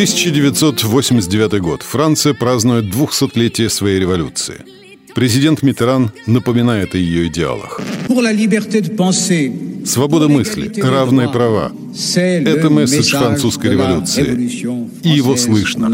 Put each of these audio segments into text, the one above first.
1989 год. Франция празднует 200-летие своей революции. Президент Митеран напоминает о ее идеалах. Свобода мысли, равные права – это месседж французской революции. И его слышно.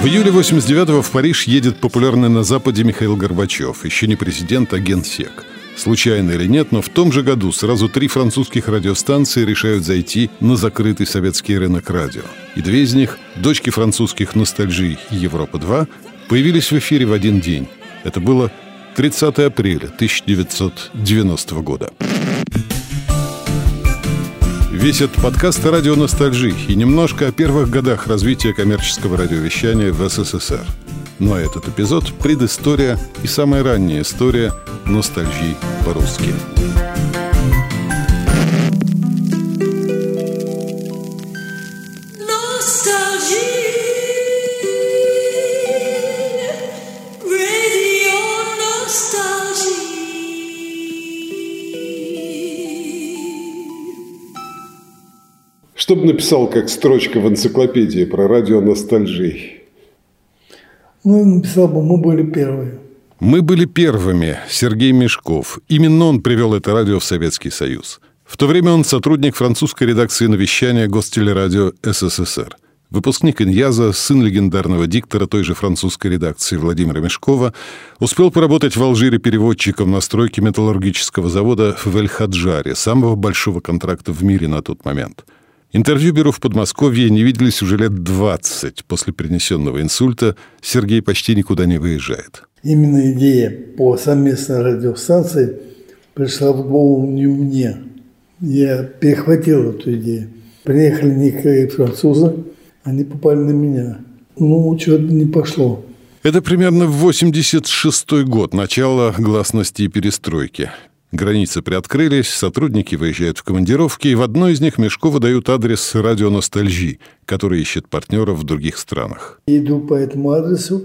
В июле 89-го в Париж едет популярный на Западе Михаил Горбачев, еще не президент, а генсек. Случайно или нет, но в том же году сразу три французских радиостанции решают зайти на закрытый советский рынок радио. И две из них, дочки французских «Ностальжи» и «Европа-2», появились в эфире в один день. Это было 30 апреля 1990 года. Весь этот подкаст о радио «Ностальжи» и немножко о первых годах развития коммерческого радиовещания в СССР. Ну а этот эпизод – предыстория и самая ранняя история ностальжи по-русски. Что бы написал как строчка в энциклопедии про радио ностальжи? Ну, написал бы, мы были первые. Мы были первыми. Сергей Мешков. Именно он привел это радио в Советский Союз. В то время он сотрудник французской редакции навещания Гостелерадио СССР. Выпускник Иньяза, сын легендарного диктора той же французской редакции Владимира Мешкова, успел поработать в Алжире переводчиком на стройке металлургического завода в Эль-Хаджаре, самого большого контракта в мире на тот момент – Интервью беру в Подмосковье не виделись уже лет 20. После перенесенного инсульта Сергей почти никуда не выезжает. Именно идея по совместной радиостанции пришла в голову не мне. Я перехватил эту идею. Приехали некоторые французы, они попали на меня. Ну, что-то не пошло. Это примерно в 86 год, начало гласности и перестройки. Границы приоткрылись, сотрудники выезжают в командировки, и в одной из них Мешкову дают адрес радио «Ностальжи», который ищет партнеров в других странах. Иду по этому адресу,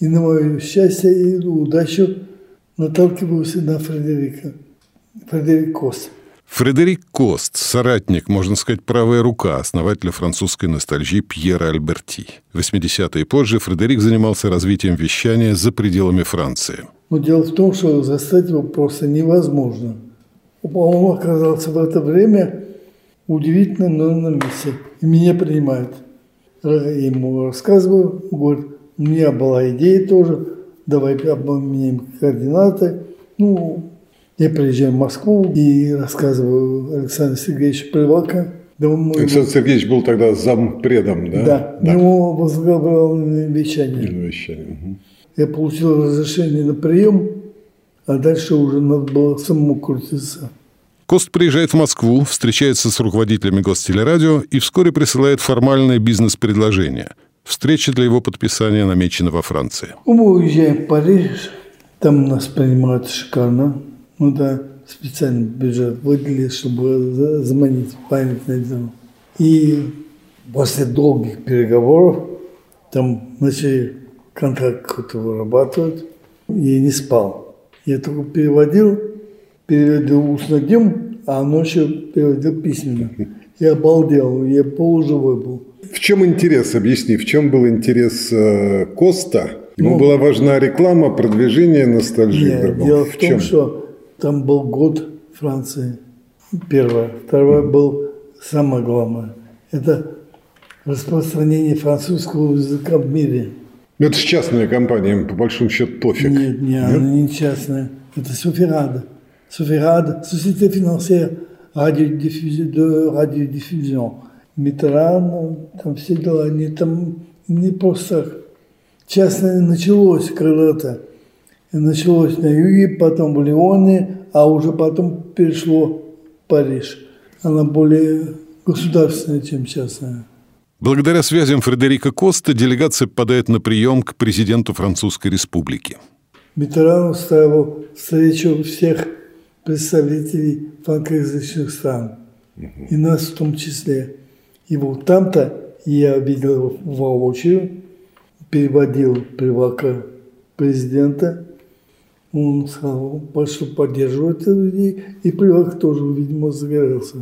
и на мое счастье и удачу наталкиваюсь на Фредерика. Фредерик Кост. Фредерик Кост, соратник, можно сказать, правая рука основателя французской ностальжи Пьера Альберти. В 80-е и позже Фредерик занимался развитием вещания за пределами Франции – но дело в том, что застать его просто невозможно. Он оказался в это время удивительно, но на месте. И меня принимает. Я ему рассказываю, говорит, у меня была идея тоже, давай обменяем координаты. Ну, я приезжаю в Москву и рассказываю Александру Сергеевичу Привака. Да Александр Сергеевич был тогда зампредом, да? Да, да. ему возглавлял вещание. вещание. Угу. Я получил разрешение на прием, а дальше уже надо было самому крутиться. Кост приезжает в Москву, встречается с руководителями Гостелерадио и вскоре присылает формальное бизнес-предложение. Встреча для его подписания намечена во Франции. Мы уезжаем в Париж, там нас принимают шикарно. Ну да, специальный бюджет выделили, чтобы заманить памятный дом. И после долгих переговоров там начали контракт какой-то вырабатывают. Я не спал. Я только переводил, переводил устно днем, а ночью переводил письменно. Я обалдел, я полуживой был. В чем интерес, объясни, в чем был интерес э, Коста? Ему ну, была важна реклама, продвижение ностальжи. Нет, дело в, в том, чем? что там был год Франции, первое. Второе был самое главное. Это распространение французского языка в мире. Ну, это частная компания, по большому счету пофиг. Нет, нет, нет? она не частная. Это Софирад. Софирад, Société financière de радиодиффузион. Митран, там все дела, они там не просто частное началось крылато. Началось на юге, потом в Лионе, а уже потом перешло в Париж. Она более государственная, чем частная. Благодаря связям Фредерика Коста делегация попадает на прием к президенту Французской Республики. Митеран устраивал встречу всех представителей франкоязычных стран, и нас в том числе. И вот там-то я видел его воочию, переводил привака президента, Он сказал, пошел поддерживать людей, и Плевак тоже, видимо, загорелся.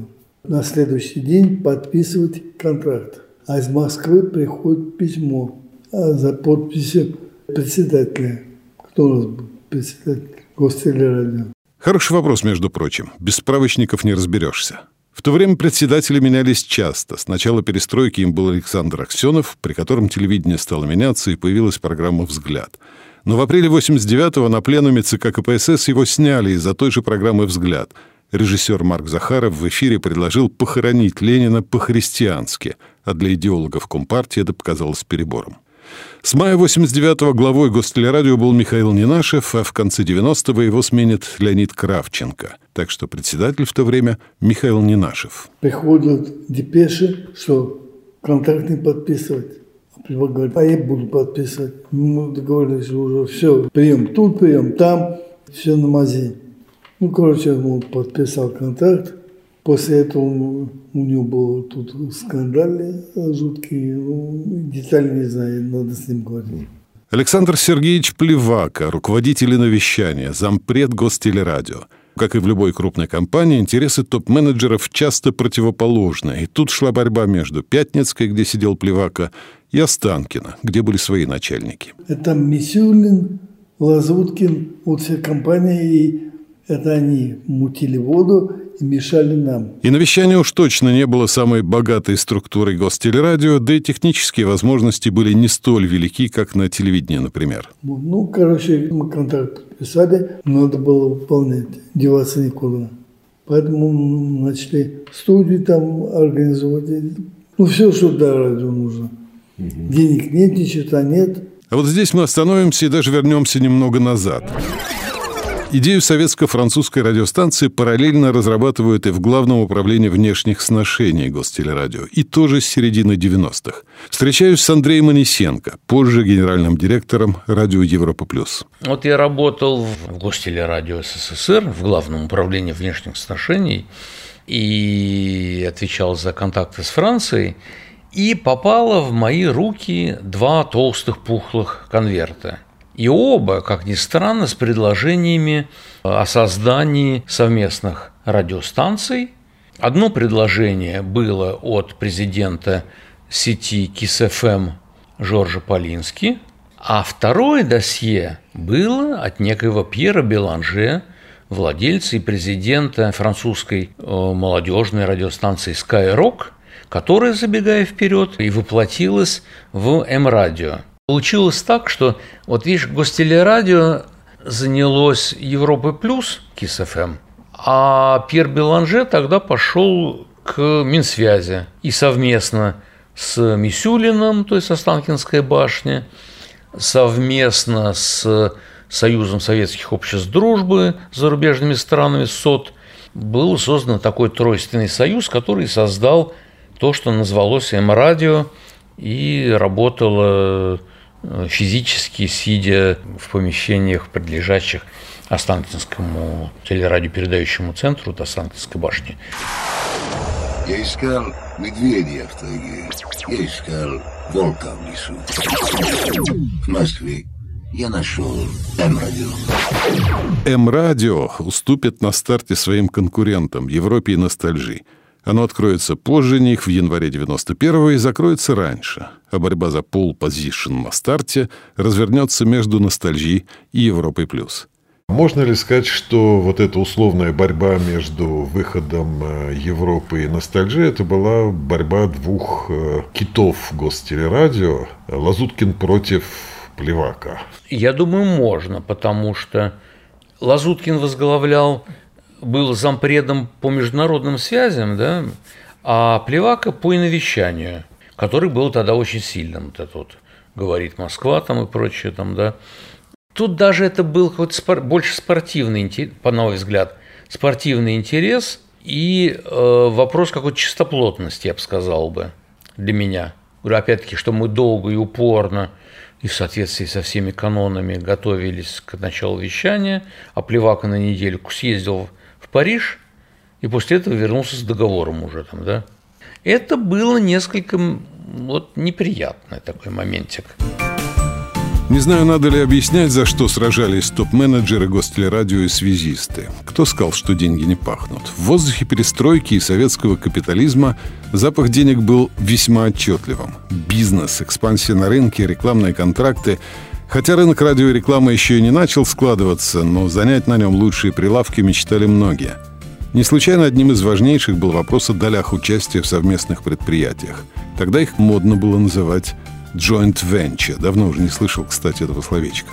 На следующий день подписывать контракт. А из Москвы приходит письмо а за подписью председателя. Кто у нас был председатель гостелерадио? Хороший вопрос, между прочим. Без справочников не разберешься. В то время председатели менялись часто. С начала перестройки им был Александр Аксенов, при котором телевидение стало меняться и появилась программа «Взгляд». Но в апреле 89-го на пленуме ЦК КПСС его сняли из-за той же программы «Взгляд». Режиссер Марк Захаров в эфире предложил похоронить Ленина по-христиански, а для идеологов Компартии это показалось перебором. С мая 89-го главой Гостелерадио был Михаил Нинашев, а в конце 90-го его сменит Леонид Кравченко. Так что председатель в то время Михаил Нинашев. Приходят депеши, что контракт не подписывать. А говорит, а я буду подписывать. Мы договорились уже, все, прием тут, прием там, все на мази. Ну, короче, он подписал контракт. После этого у него был тут скандалы жуткие. Ну, детали не знаю, надо с ним говорить. Александр Сергеевич Плевака, руководитель навещания, зампред Гостелерадио. Как и в любой крупной компании, интересы топ-менеджеров часто противоположны. И тут шла борьба между Пятницкой, где сидел Плевака, и Останкино, где были свои начальники. Это Мисюлин, Лазуткин, вот вся компания, и это они мутили воду, и мешали нам. И навещание уж точно не было самой богатой структурой гостелерадио, да и технические возможности были не столь велики, как на телевидении, например. Ну, короче, мы контракт подписали, надо было выполнять, деваться никуда. Поэтому начали студию там организовывать. Ну, все, что для радио нужно. Угу. Денег нет, ничего нет. А вот здесь мы остановимся и даже вернемся немного назад. Идею советско-французской радиостанции параллельно разрабатывают и в Главном управлении внешних сношений Гостелерадио, и тоже с середины 90-х. Встречаюсь с Андреем Анисенко, позже генеральным директором радио Европа+. плюс. Вот я работал в Гостелерадио СССР, в Главном управлении внешних сношений, и отвечал за контакты с Францией, и попало в мои руки два толстых пухлых конверта – и оба, как ни странно, с предложениями о создании совместных радиостанций. Одно предложение было от президента сети KISS-FM Жоржа Полински, а второе досье было от некоего Пьера Беланже, владельца и президента французской э, молодежной радиостанции Skyrock, которая, забегая вперед, и воплотилась в М-радио. Получилось так, что вот видишь, гостелерадио занялось Европой плюс Kiss FM, а Пьер Беланже тогда пошел к Минсвязи и совместно с Мисюлиным, то есть Останкинской башни, совместно с Союзом Советских Обществ Дружбы с зарубежными странами СОТ был создан такой тройственный союз, который создал то, что назвалось М-радио и работало физически сидя в помещениях, принадлежащих Останкинскому телерадиопередающему центру от Останкинской башни. Я искал медведя в тайге. Я искал волка в лесу. В Москве я нашел М-радио. М-радио уступит на старте своим конкурентам Европе и ностальжи. Оно откроется позже них в январе 91-го и закроется раньше, а борьба за пол позишн на старте развернется между ностальжи и Европой+. плюс. Можно ли сказать, что вот эта условная борьба между выходом э, Европы и ностальжи это была борьба двух э, китов гостелерадио, Лазуткин против Плевака? Я думаю, можно, потому что Лазуткин возглавлял был зампредом по международным связям, да, а Плевака по иновещанию, который был тогда очень сильным. Вот это вот говорит Москва там и прочее там, да. Тут даже это был хоть спор, больше спортивный, по мой взгляд, спортивный интерес и э, вопрос какой-то чистоплотности, я бы сказал бы, для меня. Говорю, опять-таки, что мы долго и упорно и в соответствии со всеми канонами готовились к началу вещания, а Плевака на недельку съездил Париж и после этого вернулся с договором уже там, да. Это было несколько вот неприятный такой моментик. Не знаю, надо ли объяснять, за что сражались топ-менеджеры гостелерадио и связисты. Кто сказал, что деньги не пахнут? В воздухе перестройки и советского капитализма запах денег был весьма отчетливым. Бизнес, экспансия на рынке, рекламные контракты. Хотя рынок радиорекламы еще и не начал складываться, но занять на нем лучшие прилавки мечтали многие. Не случайно одним из важнейших был вопрос о долях участия в совместных предприятиях. Тогда их модно было называть joint venture. Давно уже не слышал, кстати, этого словечка.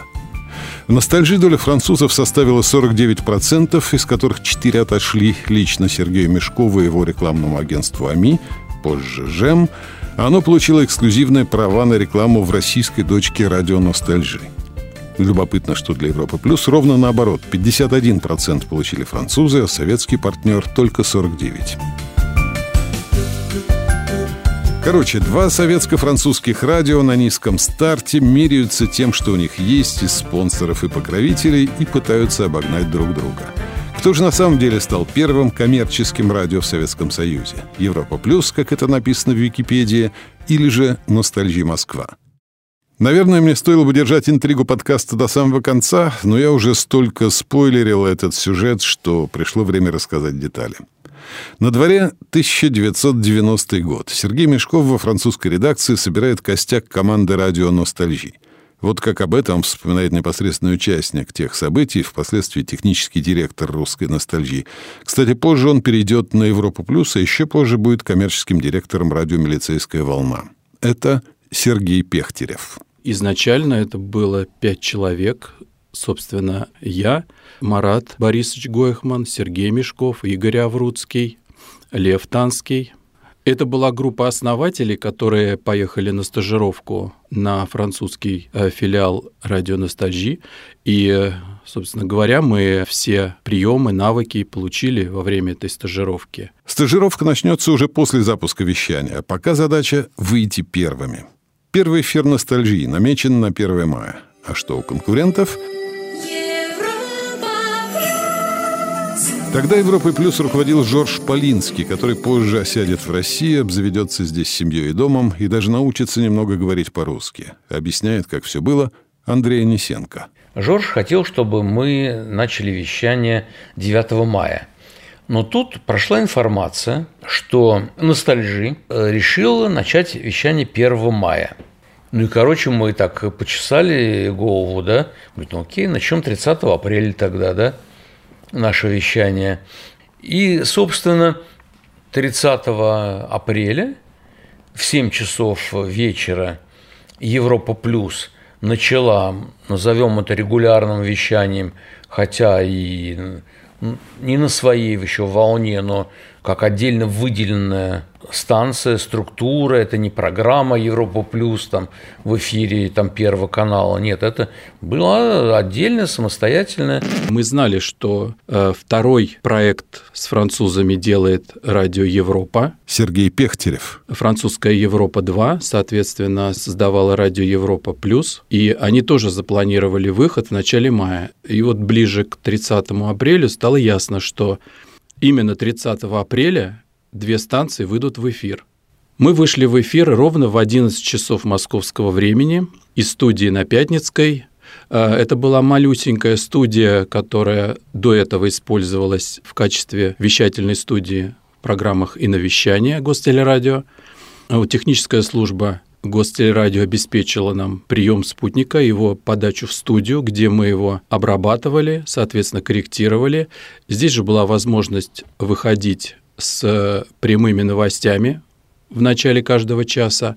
В ностальжи доля французов составила 49%, из которых 4 отошли лично Сергею Мешкову и его рекламному агентству «АМИ», позже «ЖЕМ», а оно получило эксклюзивные права на рекламу в российской дочке радио «Ностальжи». Любопытно, что для Европы Плюс ровно наоборот. 51% получили французы, а советский партнер только 49%. Короче, два советско-французских радио на низком старте меряются тем, что у них есть из спонсоров и покровителей, и пытаются обогнать друг друга. Кто же на самом деле стал первым коммерческим радио в Советском Союзе? Европа Плюс, как это написано в Википедии, или же Ностальжи Москва? Наверное, мне стоило бы держать интригу подкаста до самого конца, но я уже столько спойлерил этот сюжет, что пришло время рассказать детали. На дворе 1990 год. Сергей Мешков во французской редакции собирает костяк команды радио «Ностальжи». Вот как об этом вспоминает непосредственный участник тех событий, впоследствии технический директор русской ностальгии. Кстати, позже он перейдет на Европу Плюс, а еще позже будет коммерческим директором радио «Милицейская волна». Это Сергей Пехтерев. Изначально это было пять человек, собственно, я, Марат Борисович Гойхман, Сергей Мешков, Игорь Авруцкий, Лев Танский. Это была группа основателей, которые поехали на стажировку на французский э, филиал радио Ностальжи. И, собственно говоря, мы все приемы, навыки получили во время этой стажировки. Стажировка начнется уже после запуска вещания, пока задача — выйти первыми. Первый эфир ностальгии намечен на 1 мая. А что у конкурентов — Тогда Европой Плюс руководил Жорж Полинский, который позже осядет в России, обзаведется здесь семьей и домом и даже научится немного говорить по-русски. Объясняет, как все было, Андрей Несенко. Жорж хотел, чтобы мы начали вещание 9 мая. Но тут прошла информация, что ностальжи э, решила начать вещание 1 мая. Ну и, короче, мы так почесали голову, да? Говорит, ну окей, начнем 30 апреля тогда, да? Наше вещание. И, собственно, 30 апреля в 7 часов вечера Европа Плюс начала, назовем это регулярным вещанием, хотя и не на своей еще волне, но как отдельно выделенная станция, структура, это не программа Европа Плюс там в эфире там Первого канала. Нет, это была отдельная, самостоятельная. Мы знали, что э, второй проект с французами делает радио Европа. Сергей Пехтерев. Французская Европа 2, соответственно, создавала радио Европа Плюс. И они тоже запланировали выход в начале мая. И вот ближе к 30 апреля стало ясно, что именно 30 апреля две станции выйдут в эфир. Мы вышли в эфир ровно в 11 часов московского времени из студии на Пятницкой. А, это была малюсенькая студия, которая до этого использовалась в качестве вещательной студии в программах и навещания Гостелерадио. А техническая служба Гостелерадио обеспечила нам прием спутника, его подачу в студию, где мы его обрабатывали, соответственно, корректировали. Здесь же была возможность выходить с прямыми новостями в начале каждого часа.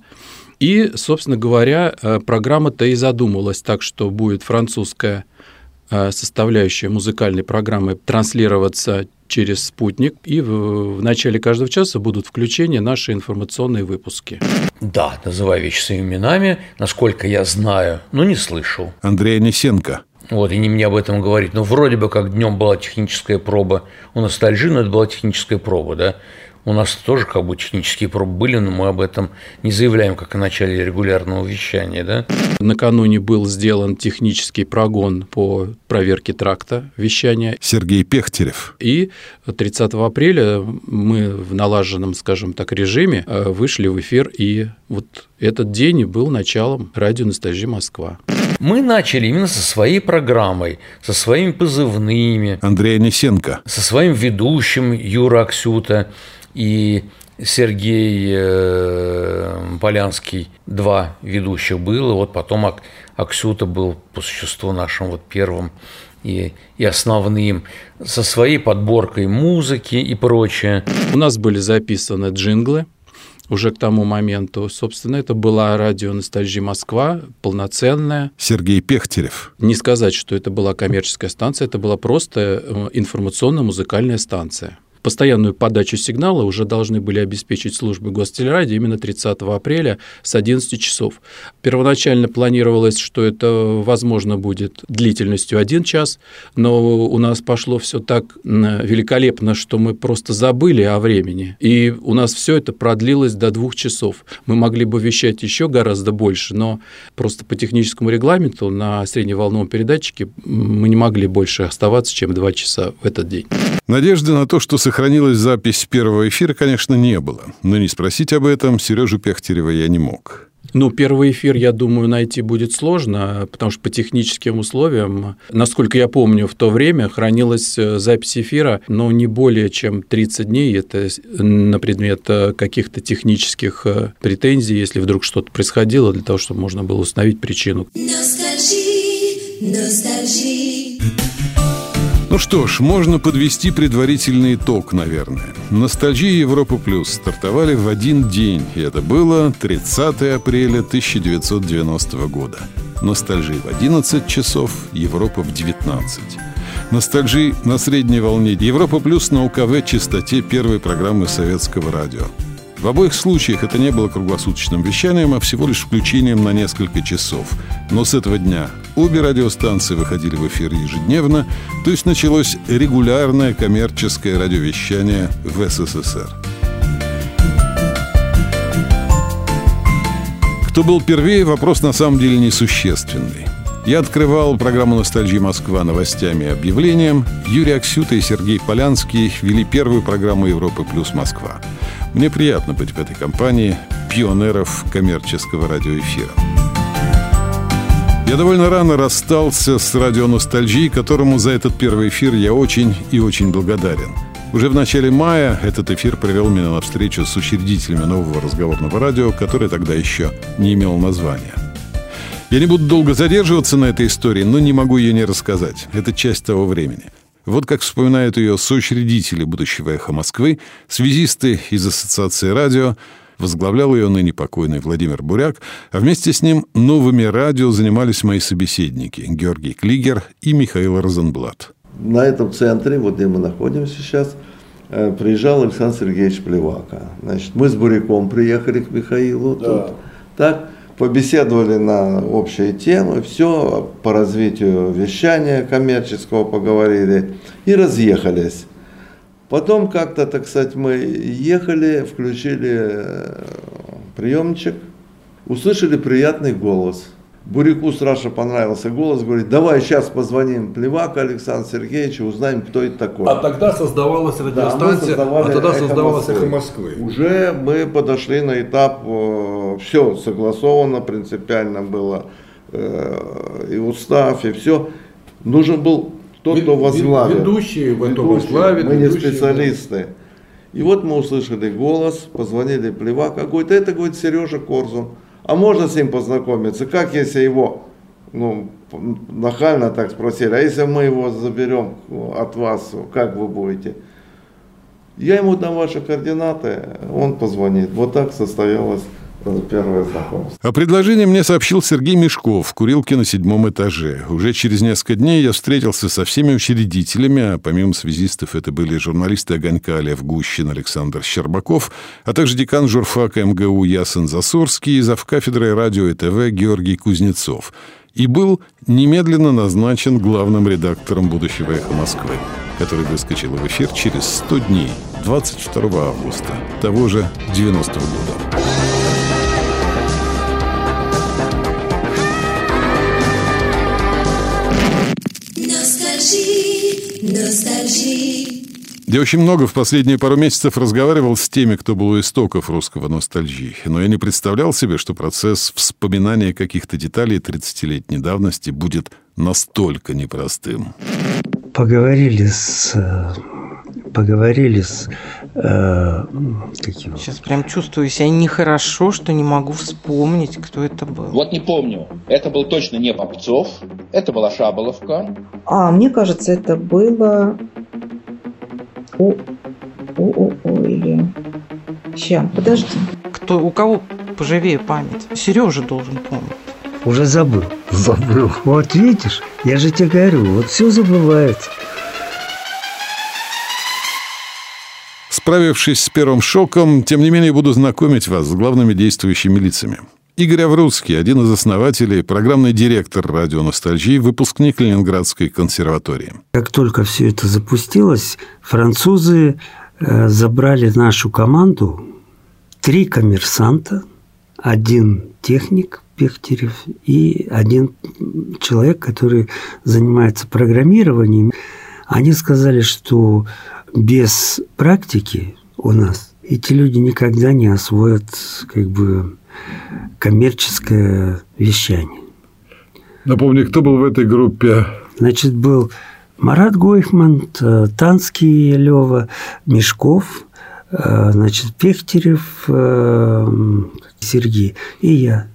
И, собственно говоря, э, программа-то и задумалась так, что будет французская э, составляющая музыкальной программы транслироваться через спутник, и в, в начале каждого часа будут включения наши информационные выпуски. Да, называю вещи своими именами, насколько я знаю, но не слышал. Андрей Несенко. Вот, и не мне об этом говорить. Но вроде бы как днем была техническая проба. У ностальжи, но это была техническая проба, да. У нас тоже как бы технические пробы были, но мы об этом не заявляем, как о начале регулярного вещания. Да? Накануне был сделан технический прогон по проверке тракта вещания. Сергей Пехтерев. И 30 апреля мы в налаженном, скажем так, режиме э, вышли в эфир, и вот этот день был началом радио «Ностальжи Москва». Мы начали именно со своей программой, со своими позывными. Андрей Несенко. Со своим ведущим Юра Аксюта и Сергей э, Полянский, два ведущих было, вот потом Аксюта был по существу нашим вот первым и, и основным, со своей подборкой музыки и прочее. У нас были записаны джинглы, уже к тому моменту. Собственно, это была радио «Ностальжи Москва», полноценная. Сергей Пехтерев. Не сказать, что это была коммерческая станция, это была просто э, информационно-музыкальная станция. Постоянную подачу сигнала уже должны были обеспечить службы гостелерадио именно 30 апреля с 11 часов. Первоначально планировалось, что это, возможно, будет длительностью один час, но у нас пошло все так великолепно, что мы просто забыли о времени. И у нас все это продлилось до двух часов. Мы могли бы вещать еще гораздо больше, но просто по техническому регламенту на средневолновом передатчике мы не могли больше оставаться, чем два часа в этот день. Надежды на то, что сохранилась запись первого эфира, конечно, не было. Но не спросить об этом Сережу Пехтерева я не мог. Ну, первый эфир, я думаю, найти будет сложно, потому что по техническим условиям, насколько я помню, в то время хранилась э, запись эфира, но не более чем 30 дней. Это на предмет э, каких-то технических э, претензий, если вдруг что-то происходило, для того, чтобы можно было установить причину. Ностальжи, ностальжи. Ну что ж, можно подвести предварительный итог, наверное. Ностальжия Европа Плюс стартовали в один день, и это было 30 апреля 1990 года. Ностальжи в 11 часов, Европа в 19. Ностальжи на средней волне Европа Плюс на УКВ частоте первой программы советского радио. В обоих случаях это не было круглосуточным вещанием, а всего лишь включением на несколько часов. Но с этого дня обе радиостанции выходили в эфир ежедневно, то есть началось регулярное коммерческое радиовещание в СССР. Кто был первее, вопрос на самом деле несущественный. Я открывал программу «Ностальгия Москва» новостями и объявлением. Юрий Аксюта и Сергей Полянский вели первую программу «Европы плюс Москва». Мне приятно быть в этой компании пионеров коммерческого радиоэфира. Я довольно рано расстался с радио «Ностальгией», которому за этот первый эфир я очень и очень благодарен. Уже в начале мая этот эфир привел меня на встречу с учредителями нового разговорного радио, которое тогда еще не имело названия. Я не буду долго задерживаться на этой истории, но не могу ее не рассказать. Это часть того времени. Вот как вспоминают ее соучредители будущего «Эхо Москвы», связисты из Ассоциации радио, возглавлял ее ныне покойный Владимир Буряк, а вместе с ним новыми радио занимались мои собеседники Георгий Клигер и Михаил Розенблат. На этом центре, вот где мы находимся сейчас, э, приезжал Александр Сергеевич Плевака. Значит, мы с Буряком приехали к Михаилу. Да. Тут, так, побеседовали на общие темы, все по развитию вещания коммерческого поговорили и разъехались. Потом как-то, так сказать, мы ехали, включили э, приемчик, услышали приятный голос – Буряку страшно понравился голос, говорит, давай сейчас позвоним Плевака Александру Сергеевичу, узнаем, кто это такой. А тогда создавалась радиостанция, да, а тогда создавалась «Эхо Москвы». Уже мы подошли на этап, э, все согласовано, принципиально было, э, и устав, и все. Нужен был тот, кто возглавит. Ведущие в этом возглавит. Мы не специалисты. И вот мы услышали голос, позвонили Плевака, говорит, это, говорит, Сережа Корзун а можно с ним познакомиться? Как если его, ну, нахально так спросили, а если мы его заберем от вас, как вы будете? Я ему дам ваши координаты, он позвонит. Вот так состоялось первое знакомство. О предложении мне сообщил Сергей Мешков в курилке на седьмом этаже. Уже через несколько дней я встретился со всеми учредителями, а помимо связистов это были журналисты «Огонька» Лев Гущин, Александр Щербаков, а также декан журфака МГУ Ясен Засорский и завкафедрой радио и ТВ Георгий Кузнецов. И был немедленно назначен главным редактором будущего «Эхо Москвы», который выскочил в эфир через 100 дней, 22 августа того же 90 -го года. Ностальжи, ностальжи. Я очень много в последние пару месяцев разговаривал с теми, кто был у истоков русского ностальгии, но я не представлял себе, что процесс вспоминания каких-то деталей 30-летней давности будет настолько непростым. Поговорили с поговорили с э? Сейчас прям чувствую себя нехорошо, что не могу вспомнить, кто это был. Вот не помню. Это был точно не Попцов. Это была Шаболовка. А, мне кажется, это было... О, о, о, о, или... Сейчас, подожди. Кто, у кого поживее память? Сережа должен помнить. Уже забыл. Забыл. Вот видишь, я же тебе говорю, вот все забывается. Справившись с первым шоком, тем не менее буду знакомить вас с главными действующими лицами. Игорь Аврудский, один из основателей, программный директор радио «Ностальжи», выпускник Ленинградской консерватории. Как только все это запустилось, французы э, забрали нашу команду, три коммерсанта, один техник Пехтерев и один человек, который занимается программированием. Они сказали, что без практики у нас эти люди никогда не освоят как бы коммерческое вещание. Напомни, кто был в этой группе? Значит, был Марат Гойхман, Танский Лева, Мешков, э, значит, Пехтерев, э, Сергей и я.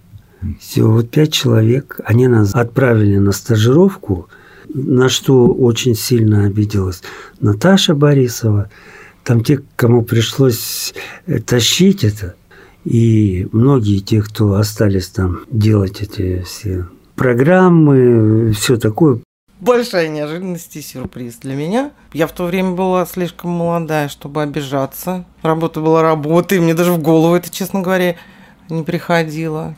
Все, вот пять человек. Они нас отправили на стажировку – на что очень сильно обиделась Наташа Борисова. Там те, кому пришлось э, тащить это, и многие те, кто остались там делать эти все программы, все такое. Большая неожиданность и сюрприз для меня. Я в то время была слишком молодая, чтобы обижаться. Работа была работой, мне даже в голову это, честно говоря, не приходило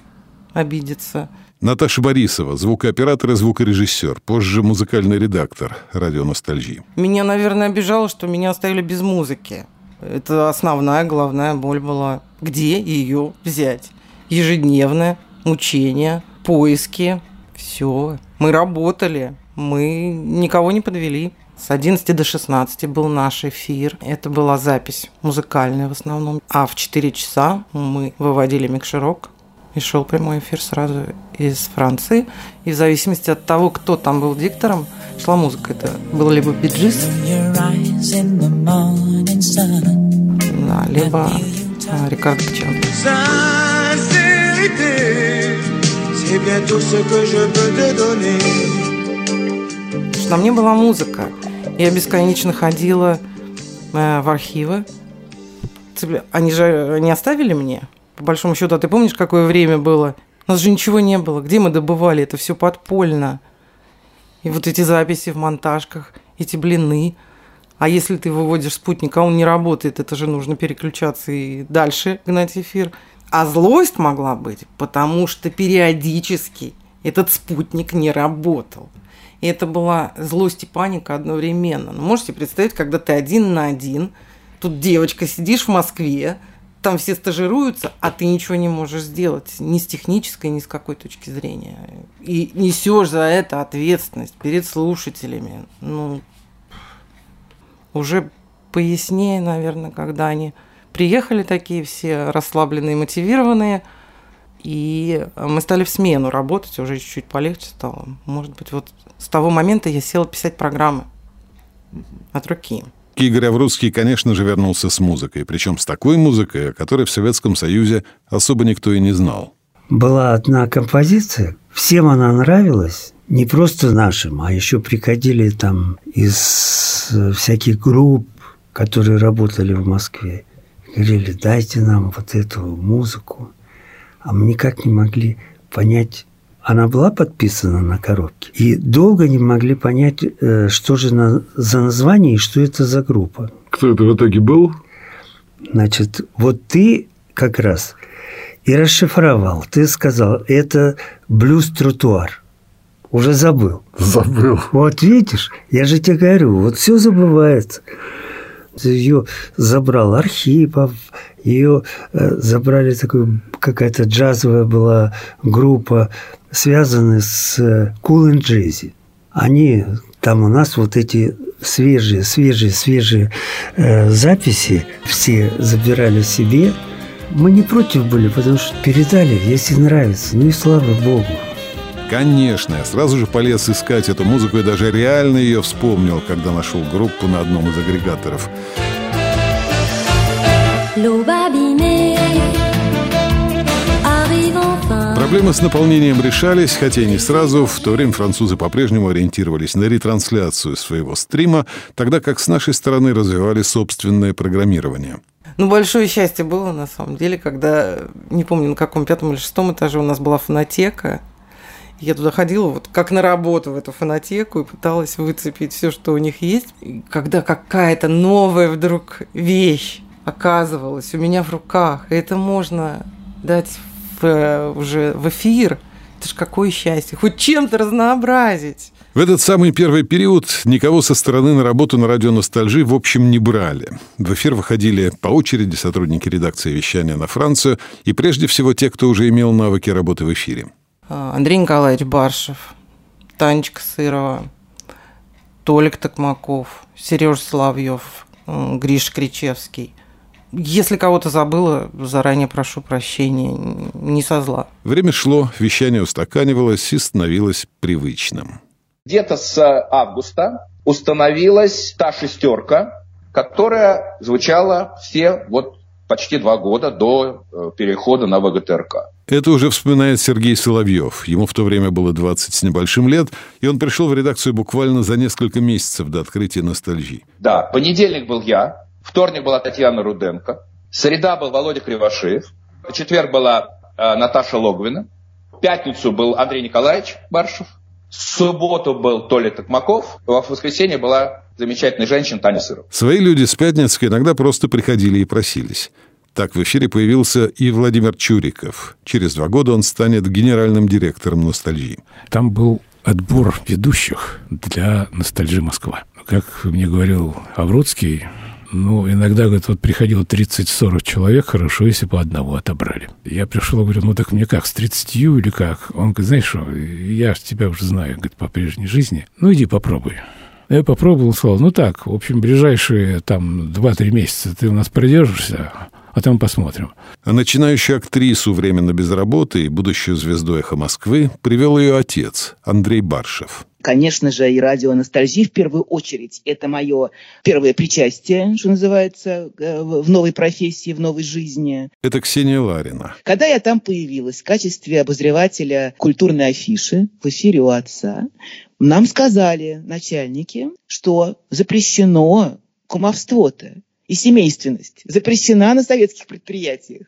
обидеться. Наташа Борисова, звукооператор и звукорежиссер, позже музыкальный редактор радио «Ностальжи». Меня, наверное, обижало, что меня оставили без музыки. Это основная, главная боль была. Где ее взять? Ежедневное мучение, поиски. Все. Мы работали. Мы никого не подвели. С 11 до 16 был наш эфир. Это была запись музыкальная в основном. А в 4 часа мы выводили микшерок и шел прямой эфир сразу из Франции. И в зависимости от того, кто там был диктором, шла музыка. Это был либо биджис, да, либо а, Рикардо Кчан. На мне была музыка. Я бесконечно ходила э, в архивы. Они же не оставили мне по большому счету, а ты помнишь, какое время было? У нас же ничего не было. Где мы добывали? Это все подпольно. И вот эти записи в монтажках, эти блины. А если ты выводишь спутник, а он не работает, это же нужно переключаться и дальше гнать эфир. А злость могла быть, потому что периодически этот спутник не работал. И это была злость и паника одновременно. Ну, можете представить, когда ты один на один, тут девочка сидишь в Москве, там все стажируются, а ты ничего не можешь сделать ни с технической, ни с какой точки зрения. И несешь за это ответственность перед слушателями. Ну, уже пояснее, наверное, когда они приехали такие все расслабленные, мотивированные, и мы стали в смену работать, уже чуть-чуть полегче стало. Может быть, вот с того момента я села писать программы от руки. Игорь Аврудский, конечно же, вернулся с музыкой, причем с такой музыкой, о которой в Советском Союзе особо никто и не знал. Была одна композиция, всем она нравилась, не просто нашим, а еще приходили там из э, всяких групп, которые работали в Москве. Говорили, дайте нам вот эту музыку. А мы никак не могли понять, она была подписана на коробке. И долго не могли понять, э, что же за название и что это за группа. Кто это в итоге был? Значит, вот ты как раз и расшифровал. Ты сказал, это блюз-тротуар. Уже забыл. Забыл. Вот видишь, я же тебе говорю, вот все забывается. Ее забрал Архипов, ее э, забрали такую какая-то джазовая была группа связаны с Cool and Jazzy. Они там у нас вот эти свежие, свежие, свежие э, записи все забирали себе. Мы не против были, потому что передали, если нравится. Ну и слава богу. Конечно, я сразу же полез искать эту музыку и даже реально ее вспомнил, когда нашел группу на одном из агрегаторов. Проблемы с наполнением решались, хотя и не сразу. В то время французы по-прежнему ориентировались на ретрансляцию своего стрима, тогда как с нашей стороны развивали собственное программирование. Ну, большое счастье было, на самом деле, когда, не помню, на каком пятом или шестом этаже у нас была фонотека. Я туда ходила вот как на работу в эту фонотеку и пыталась выцепить все, что у них есть. И когда какая-то новая вдруг вещь оказывалась у меня в руках, и это можно дать в, уже в эфир. Это ж какое счастье. Хоть чем-то разнообразить. В этот самый первый период никого со стороны на работу на радио «Ностальжи» в общем не брали. В эфир выходили по очереди сотрудники редакции вещания на Францию и прежде всего те, кто уже имел навыки работы в эфире. А, Андрей Николаевич Баршев, Танечка Сырова, Толик Токмаков, Сереж Соловьев, Гриш Кричевский – если кого-то забыла, заранее прошу прощения, не со зла. Время шло, вещание устаканивалось и становилось привычным. Где-то с августа установилась та шестерка, которая звучала все вот почти два года до э, перехода на ВГТРК. Это уже вспоминает Сергей Соловьев. Ему в то время было 20 с небольшим лет, и он пришел в редакцию буквально за несколько месяцев до открытия ностальгии. Да, понедельник был я, Вторник была Татьяна Руденко. Среда был Володя Кривошеев. Четверг была э, Наташа Логвина. В пятницу был Андрей Николаевич Баршев. В субботу был Толя Токмаков. В воскресенье была замечательная женщина Таня Сырова. Свои люди с Пятницкой иногда просто приходили и просились. Так в эфире появился и Владимир Чуриков. Через два года он станет генеральным директором «Ностальжи». Там был отбор ведущих для «Ностальжи Москва». Как мне говорил Аврудский, ну, иногда, говорит, вот приходило 30-40 человек, хорошо, если по одному отобрали. Я пришел, говорю, ну так мне как, с 30 или как? Он говорит, знаешь что, я тебя уже знаю, говорит, по прежней жизни. Ну, иди попробуй. Я попробовал, сказал, ну так, в общем, ближайшие там 2-3 месяца ты у нас продержишься, а там посмотрим. А начинающую актрису временно без работы и будущую звезду «Эхо Москвы» привел ее отец Андрей Баршев. Конечно же, и радио ностальжи в первую очередь. Это мое первое причастие, что называется, э, в новой профессии, в новой жизни. Это Ксения Ларина. Когда я там появилась в качестве обозревателя культурной афиши в эфире у отца, нам сказали начальники, что запрещено кумовство-то и семейственность. Запрещена на советских предприятиях.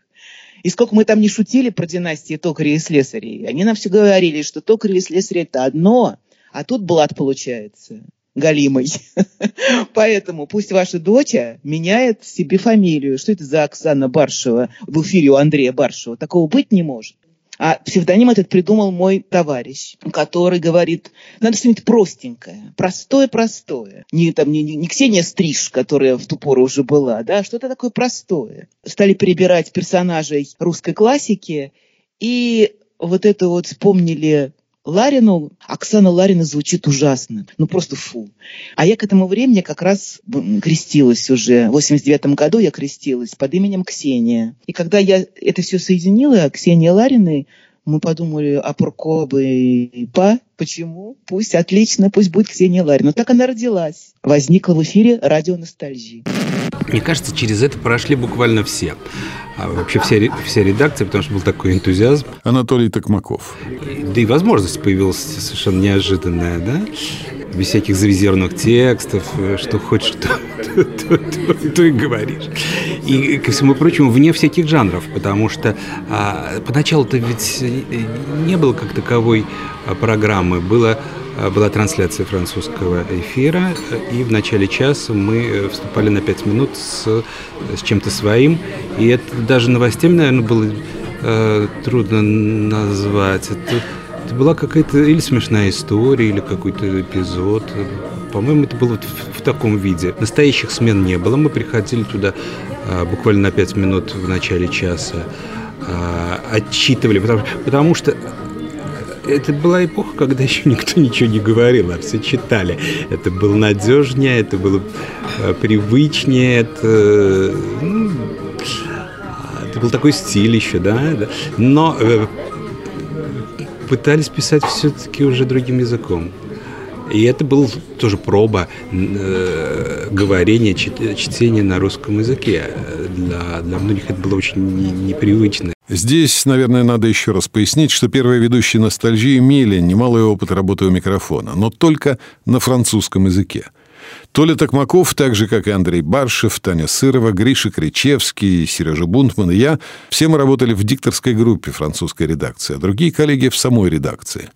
И сколько мы там не шутили про династии токарей и слесарей, они нам все говорили, что токари и слесари – это одно, а тут блат получается галимый. Поэтому пусть ваша дочь меняет себе фамилию. Что это за Оксана Баршева в эфире у Андрея Баршева? Такого быть не может. А псевдоним этот придумал мой товарищ, который говорит, надо что-нибудь простенькое, простое-простое. Не, там, не, не Ксения Стриж, которая в ту пору уже была, да, что-то такое простое. Стали перебирать персонажей русской классики, и вот это вот вспомнили Ларину, Оксана Ларина звучит ужасно, ну просто фу. А я к этому времени как раз крестилась уже, в 89 году я крестилась под именем Ксения. И когда я это все соединила, Ксения Лариной, мы подумали, а Прокоба и Па, почему? Пусть, отлично, пусть будет Ксения Ларина. Так она родилась. Возникла в эфире радио «Ностальжи». Мне кажется, через это прошли буквально все. А вообще вся, вся редакция, потому что был такой энтузиазм. Анатолий Токмаков. Да и возможность появилась совершенно неожиданная, да? Без всяких завизированных текстов, э, что хочешь, то, то, то, то, и говоришь. И, ко всему прочему, вне всяких жанров, потому что а, поначалу-то ведь не было как таковой а, программы, было была трансляция французского эфира, и в начале часа мы э, вступали на пять минут с, с чем-то своим, и это даже новостями, наверное, было э, трудно назвать. Это, это была какая-то или смешная история, или какой-то эпизод. По-моему, это было в, в таком виде. Настоящих смен не было. Мы приходили туда э, буквально на пять минут в начале часа, э, отчитывали, потому, потому что это была эпоха, когда еще никто ничего не говорил, а все читали. Это было надежнее, это было э, привычнее, это, ну, это был такой стиль еще, да. Но э, пытались писать все-таки уже другим языком. И это был тоже проба э, говорения, чтения на русском языке. Для, для многих это было очень не, непривычно. Здесь, наверное, надо еще раз пояснить, что первые ведущие ностальжи имели немалый опыт работы у микрофона, но только на французском языке. Толя Токмаков, так же, как и Андрей Баршев, Таня Сырова, Гриша Кричевский, Сережа Бунтман и я, все мы работали в дикторской группе французской редакции, а другие коллеги в самой редакции.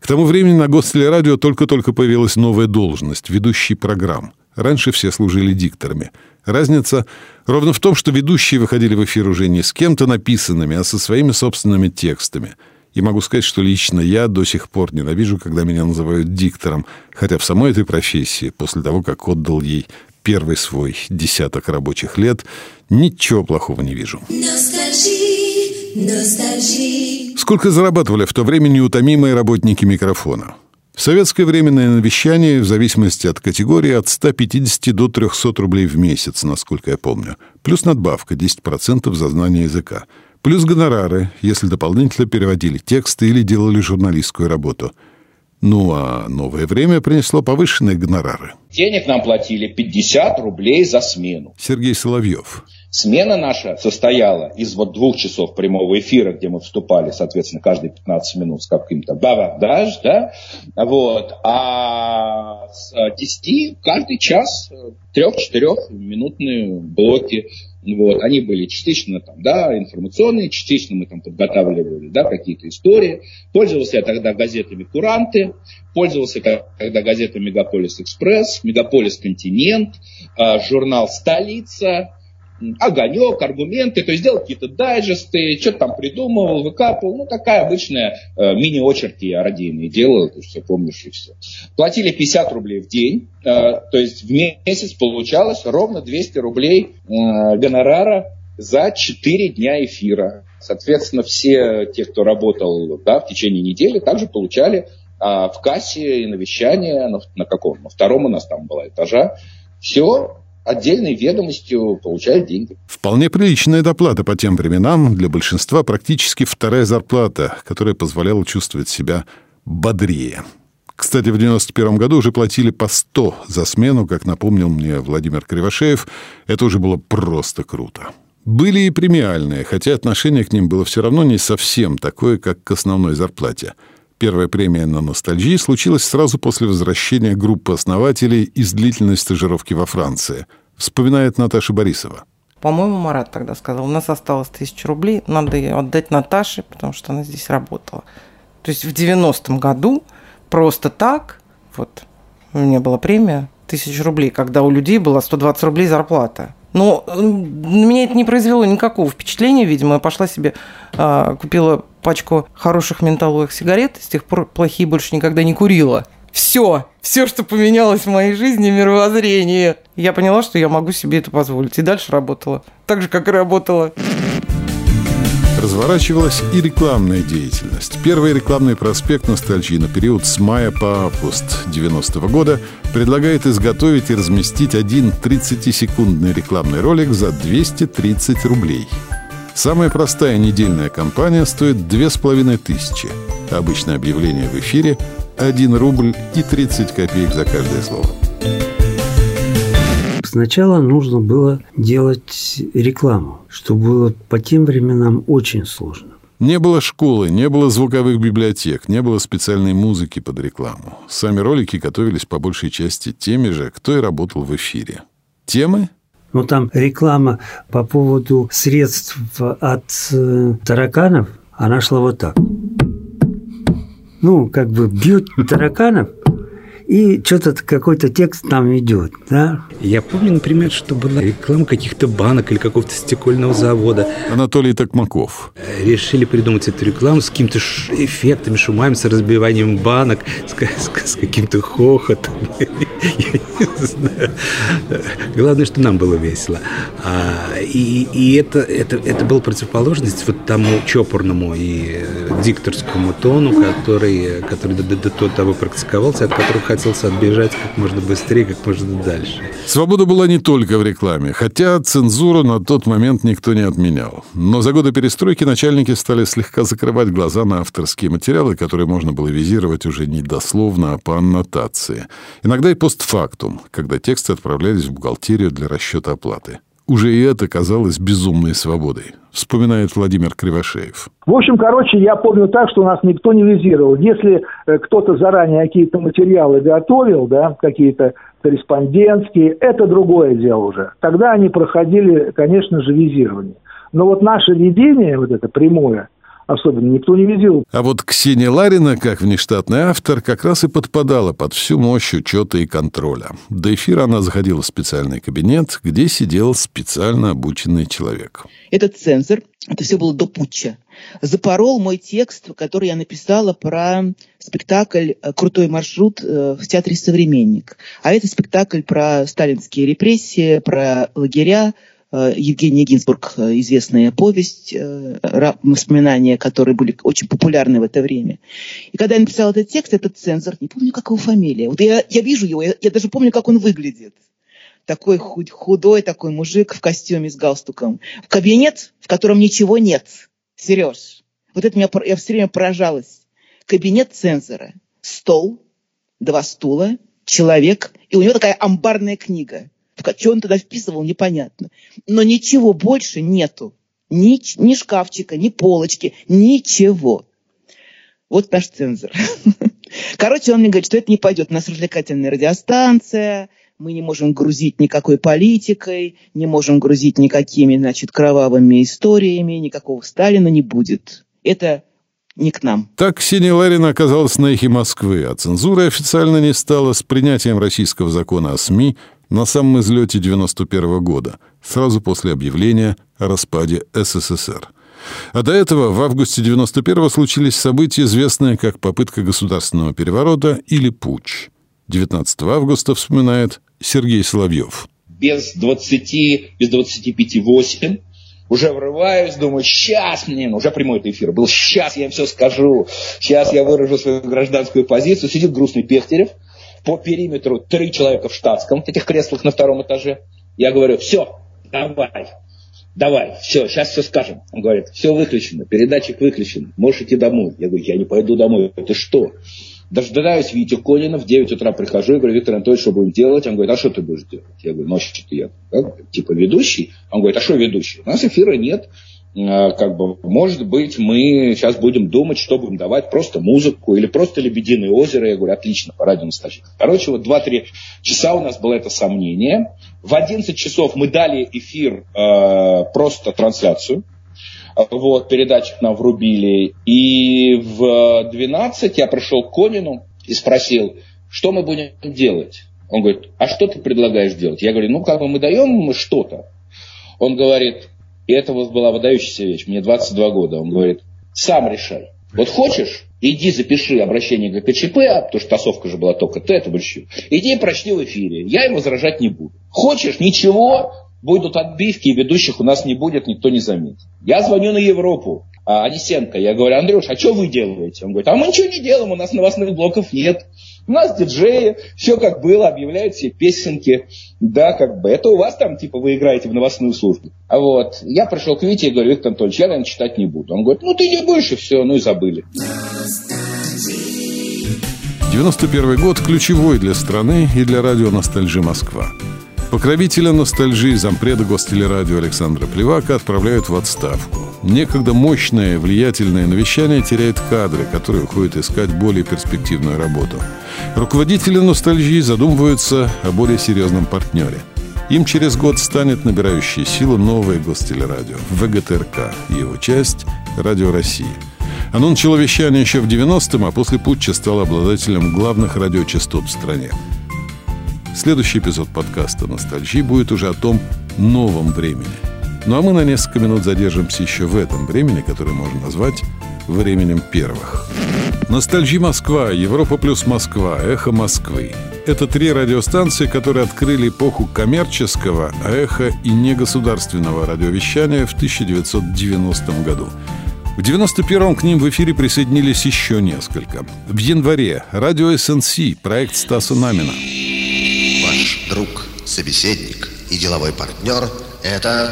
К тому времени на Гостелерадио только-только появилась новая должность – ведущий программ. Раньше все служили дикторами. Разница ровно в том, что ведущие выходили в эфир уже не с кем-то написанными, а со своими собственными текстами. И могу сказать, что лично я до сих пор ненавижу, когда меня называют диктором, хотя в самой этой профессии, после того, как отдал ей первый свой десяток рабочих лет, ничего плохого не вижу. Ностальжи, ностальжи. Сколько зарабатывали в то время неутомимые работники микрофона? В советское временное навещание, в зависимости от категории, от 150 до 300 рублей в месяц, насколько я помню. Плюс надбавка 10% за знание языка. Плюс гонорары, если дополнительно переводили тексты или делали журналистскую работу. Ну а новое время принесло повышенные гонорары. Денег нам платили 50 рублей за смену. Сергей Соловьев. Смена наша состояла из вот двух часов прямого эфира, где мы вступали, соответственно, каждые 15 минут с каким-то бавардаж, да, вот, а с 10 каждый час трех-четырех минутные блоки, вот, они были частично там, да, информационные, частично мы там подготавливали, да, какие-то истории. Пользовался я тогда газетами «Куранты», пользовался тогда газетой «Мегаполис Экспресс», «Мегаполис Континент», а, журнал «Столица», огонек, аргументы, то есть делал какие-то дайджесты, что-то там придумывал, выкапывал, ну, такая обычная э, мини-очерки я радийные делал, ты все помнишь и все. Платили 50 рублей в день, э, то есть в месяц получалось ровно 200 рублей э, гонорара за 4 дня эфира. Соответственно, все те, кто работал да, в течение недели, также получали а, в кассе и навещание на, на каком? На втором у нас там была этажа. Все, отдельной ведомостью получают деньги. Вполне приличная доплата по тем временам. Для большинства практически вторая зарплата, которая позволяла чувствовать себя бодрее. Кстати, в 91 году уже платили по 100 за смену, как напомнил мне Владимир Кривошеев. Это уже было просто круто. Были и премиальные, хотя отношение к ним было все равно не совсем такое, как к основной зарплате. Первая премия на ностальгии случилась сразу после возвращения группы основателей из длительной стажировки во Франции, вспоминает Наташа Борисова. По-моему, Марат тогда сказал, у нас осталось тысяча рублей, надо ее отдать Наташе, потому что она здесь работала. То есть в 90-м году просто так, вот, у меня была премия, тысяча рублей, когда у людей была 120 рублей зарплата. Но на меня это не произвело никакого впечатления, видимо. Я пошла себе, а, купила пачку хороших ментоловых сигарет, с тех пор плохие больше никогда не курила. Все, все, что поменялось в моей жизни, мировоззрение. Я поняла, что я могу себе это позволить. И дальше работала. Так же, как и работала разворачивалась и рекламная деятельность. Первый рекламный проспект «Ностальгии» на период с мая по август 90 -го года предлагает изготовить и разместить один 30-секундный рекламный ролик за 230 рублей. Самая простая недельная кампания стоит 2500, а обычное объявление в эфире – 1 рубль и 30 копеек за каждое слово. Сначала нужно было делать рекламу, что было по тем временам очень сложно. Не было школы, не было звуковых библиотек, не было специальной музыки под рекламу. Сами ролики готовились по большей части теми же, кто и работал в эфире. Темы? Ну, там реклама по поводу средств от э, тараканов, она шла вот так. Ну, как бы бьют тараканов, и что-то какой-то текст там идет, да? Я помню, например, что была реклама каких-то банок или какого-то стекольного завода. Анатолий Токмаков. Решили придумать эту рекламу с какими-то эффектами, шумами, с разбиванием банок, с, с, с каким-то хохотом. Я не знаю. Главное, что нам было весело. А, и и это, это, это была противоположность вот тому чопорному и дикторскому тону, который, который до, до, до того практиковался, от которого хотелось отбежать как можно быстрее, как можно дальше. Свобода была не только в рекламе, хотя цензуру на тот момент никто не отменял. Но за годы перестройки начальники стали слегка закрывать глаза на авторские материалы, которые можно было визировать уже не дословно, а по аннотации. Иногда и постфактум, когда тексты отправлялись в бухгалтерию для расчета оплаты. Уже и это казалось безумной свободой, вспоминает Владимир Кривошеев. В общем, короче, я помню так, что нас никто не визировал. Если э, кто-то заранее какие-то материалы готовил, да, какие-то корреспондентские, это другое дело уже. Тогда они проходили, конечно же, визирование. Но вот наше видение, вот это прямое, особенно никто не видел. А вот Ксения Ларина, как внештатный автор, как раз и подпадала под всю мощь учета и контроля. До эфира она заходила в специальный кабинет, где сидел специально обученный человек. Этот цензор, это все было до путча, запорол мой текст, который я написала про спектакль «Крутой маршрут» э, в театре «Современник». А это спектакль про сталинские репрессии, про лагеря, Э, Евгения Гинзбург, э, известная повесть, э, воспоминания, которые были очень популярны в это время. И когда я написала этот текст, этот цензор, не помню, как его фамилия, вот я, я вижу его, я, я даже помню, как он выглядит. Такой худ, худой такой мужик в костюме с галстуком. В кабинет, в котором ничего нет. Сереж, вот это меня, я все время поражалась. Кабинет цензора. Стол, два стула, человек, и у него такая амбарная книга – что он туда вписывал, непонятно. Но ничего больше нету. Ни, ни шкафчика, ни полочки, ничего. Вот наш цензор. Короче, он мне говорит, что это не пойдет. У нас развлекательная радиостанция, мы не можем грузить никакой политикой, не можем грузить никакими, значит, кровавыми историями, никакого Сталина не будет. Это не к нам. Так Ксения Ларина оказалась на эхе Москвы, а цензура официально не стала с принятием российского закона о СМИ на самом излете 91 года, сразу после объявления о распаде СССР. А до этого в августе 91 случились события, известные как попытка государственного переворота или путч. 19 августа вспоминает Сергей Соловьев. Без 20, без 25, 8 уже врываюсь, думаю, сейчас мне, ну, уже прямой эфир был, сейчас я им все скажу, сейчас я выражу свою гражданскую позицию. Сидит грустный Пехтерев, по периметру три человека в штатском, в этих креслах на втором этаже. Я говорю, все, давай, давай, все, сейчас все скажем. Он говорит, все выключено, передатчик выключен, можешь идти домой. Я говорю, я не пойду домой, это что? Дожидаюсь Витю Конина, в 9 утра прихожу, и говорю, Виктор Анатольевич, что будем делать? Он говорит, а что ты будешь делать? Я говорю, ну, а что я, как, типа, ведущий? Он говорит, а что ведущий? У нас эфира нет, как бы, может быть, мы сейчас будем думать, что будем давать, просто музыку или просто «Лебединое озеро». Я говорю, отлично, по радио настоящий. Короче, вот 2-3 часа у нас было это сомнение. В 11 часов мы дали эфир, э, просто трансляцию. Вот, передатчик нам врубили. И в 12 я пришел к Конину и спросил, что мы будем делать. Он говорит, а что ты предлагаешь делать? Я говорю, ну, как бы мы даем что-то. Он говорит, и это вот была выдающаяся вещь. Мне 22 года. Он говорит, сам решай. Вот хочешь, иди запиши обращение к КЧП, потому что тасовка же была только Т, это большой. Иди прочти в эфире. Я им возражать не буду. Хочешь, ничего, будут отбивки, и ведущих у нас не будет, никто не заметит. Я звоню на Европу, а Анисенко, я говорю, Андрюш, а что вы делаете? Он говорит, а мы ничего не делаем, у нас новостных блоков нет. У нас диджеи, все как было, объявляют все песенки. Да, как бы. Это у вас там, типа, вы играете в новостную службу. А вот я пришел к Вите и говорю, Виктор Анатольевич, я, наверное, читать не буду. Он говорит, ну ты не будешь, и все, ну и забыли. 91 год ключевой для страны и для радио «Ностальжи Москва». Покровителя ностальжи зампреда гостелерадио Александра Плевака отправляют в отставку. Некогда мощное, влиятельное навещание теряет кадры, которые уходят искать более перспективную работу. Руководители ностальжи задумываются о более серьезном партнере. Им через год станет набирающая силу новое гостелерадио ВГТРК его часть «Радио России». Оно начало вещание еще в 90-м, а после путча стал обладателем главных радиочастот в стране. Следующий эпизод подкаста «Ностальжи» будет уже о том новом времени. Ну а мы на несколько минут задержимся еще в этом времени, которое можно назвать временем первых. «Ностальжи Москва», «Европа плюс Москва», «Эхо Москвы». Это три радиостанции, которые открыли эпоху коммерческого, а эхо и негосударственного радиовещания в 1990 году – в 91-м к ним в эфире присоединились еще несколько. В январе радио СНС, проект Стаса Намина. Собеседник и деловой партнер – это...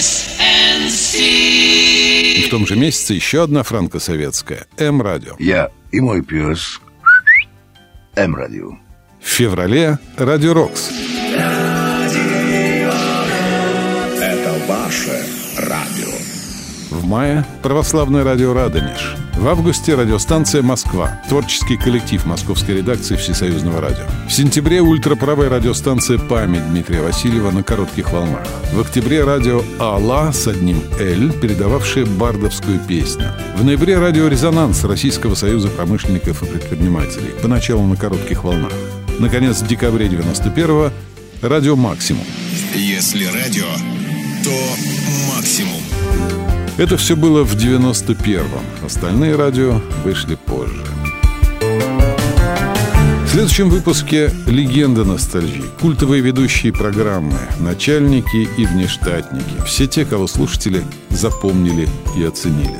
СНС. И в том же месяце еще одна франко-советская – М-радио. Я и мой пес М-радио. В феврале – Радио Рокс. Это В мае – православное радио «Радонеж». В августе – радиостанция «Москва», творческий коллектив московской редакции Всесоюзного радио. В сентябре – ультраправая радиостанция «Память» Дмитрия Васильева на коротких волнах. В октябре – радио «Алла» с одним «Л», передававшее бардовскую песню. В ноябре – радио «Резонанс» Российского союза промышленников и предпринимателей, поначалу на коротких волнах. Наконец, в декабре 91-го – радио «Максимум». Если радио, то максимум. Это все было в 91-м. Остальные радио вышли позже. В следующем выпуске «Легенда ностальгии». Культовые ведущие программы, начальники и внештатники. Все те, кого слушатели запомнили и оценили.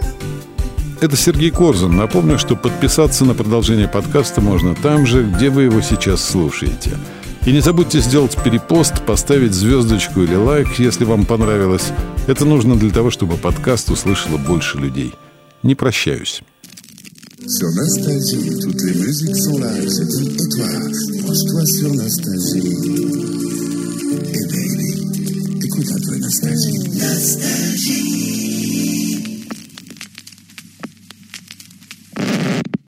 Это Сергей Корзун. Напомню, что подписаться на продолжение подкаста можно там же, где вы его сейчас слушаете – и не забудьте сделать перепост, поставить звездочку или лайк, если вам понравилось. Это нужно для того, чтобы подкаст услышало больше людей. Не прощаюсь. Sur Nostalgie, toutes les musiques sont là. Je dis, et toi, branche-toi sur Nostalgie. Et baby, écoute un peu Nostalgie. Nostalgie.